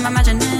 I'm imagining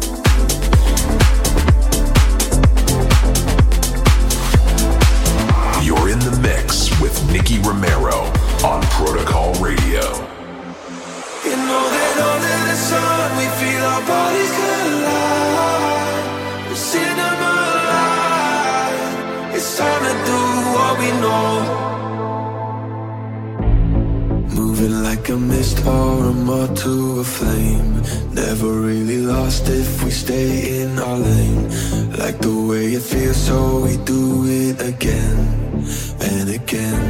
it so we do it again and again.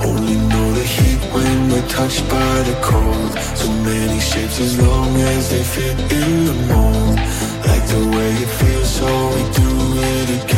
Only know the heat when we're touched by the cold. So many shapes as long as they fit in the mold. Like the way it feels, so we do it again.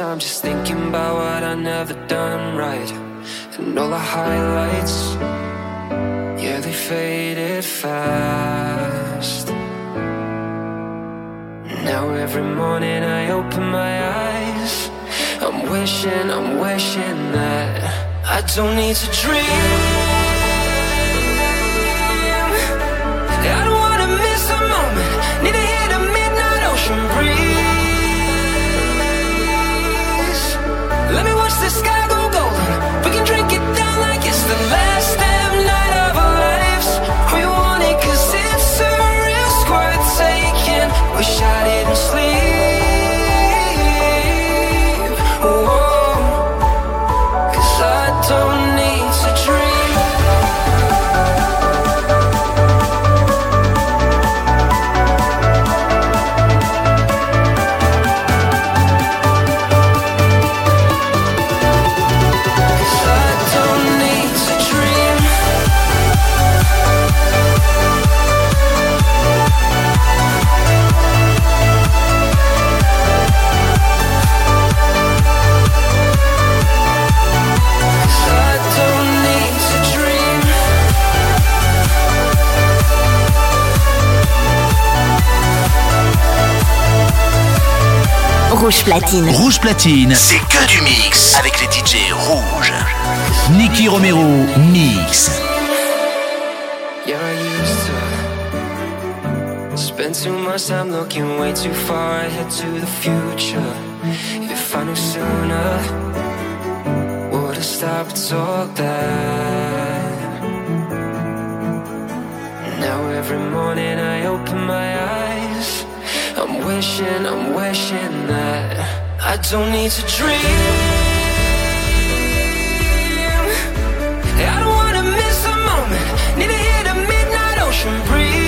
I'm just thinking about what I never done right. And all the highlights, yeah, they faded fast. Now every morning I open my eyes, I'm wishing, I'm wishing that I don't need to dream. Rouge Platine. Rouge Platine, c'est que du mix avec les DJ rouges. Nicky Romero, mix. You're used to spend too much time looking way too far ahead to the future. If I knew sooner, would have stopped all that. Now every morning I open my eyes. I'm wishing, I'm wishing that I don't need to dream. I don't wanna miss a moment Need to hear the midnight ocean breathe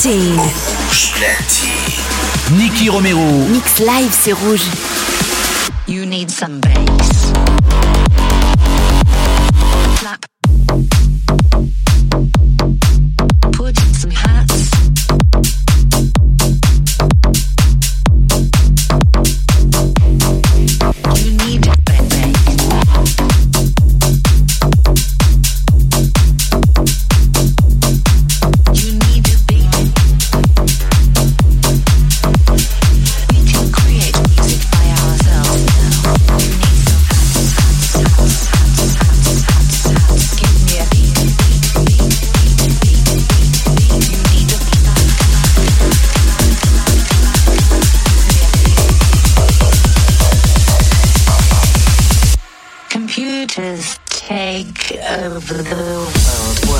platine. Rouge platine. Nicky Romero. Mix live, c'est rouge. You need some bass. of the world.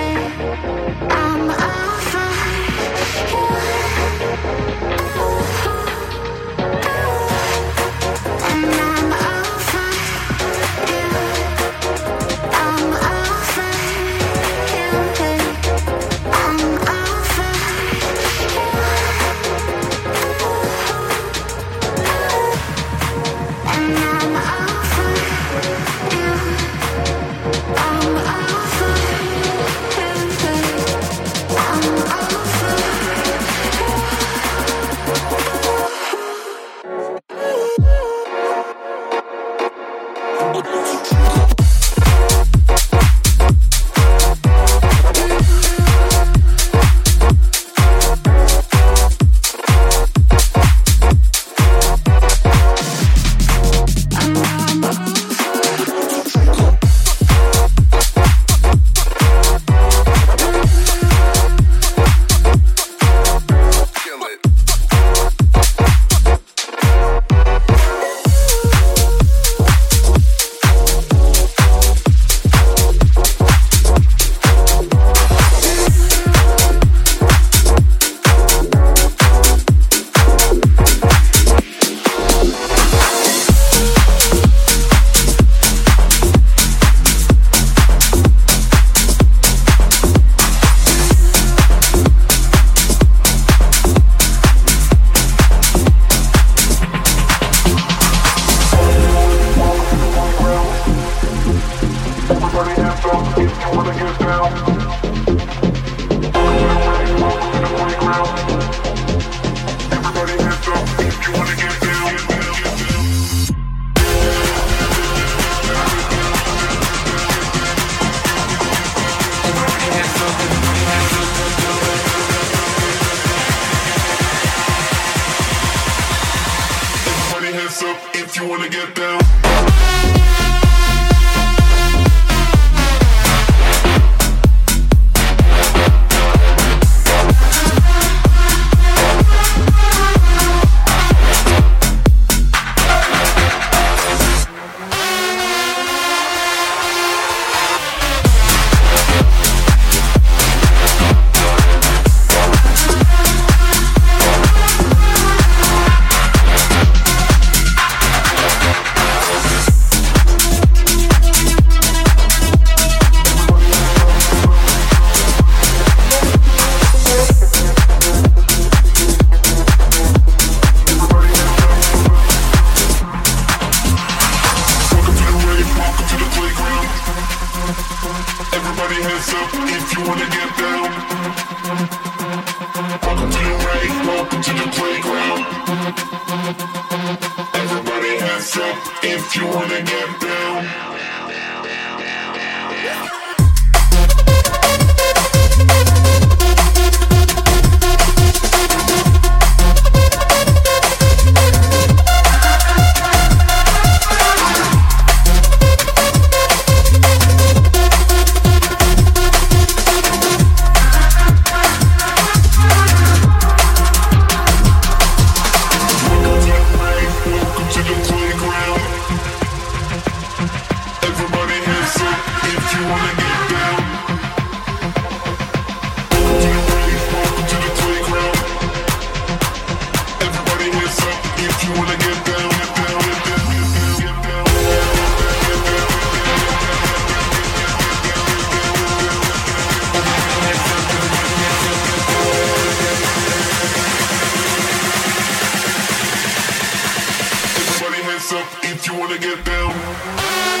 hands up if you wanna get down.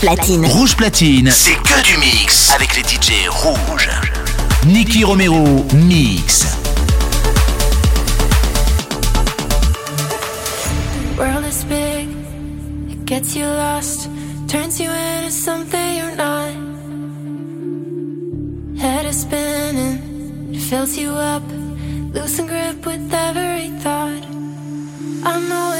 Rouge Platine. Rouge Platine. C'est que du mix avec les DJ rouges. Nicky Romero, mix. World is big, it gets you lost, turns you into something you're not. Head is spinning, it fills you up, losing grip with every thought. I know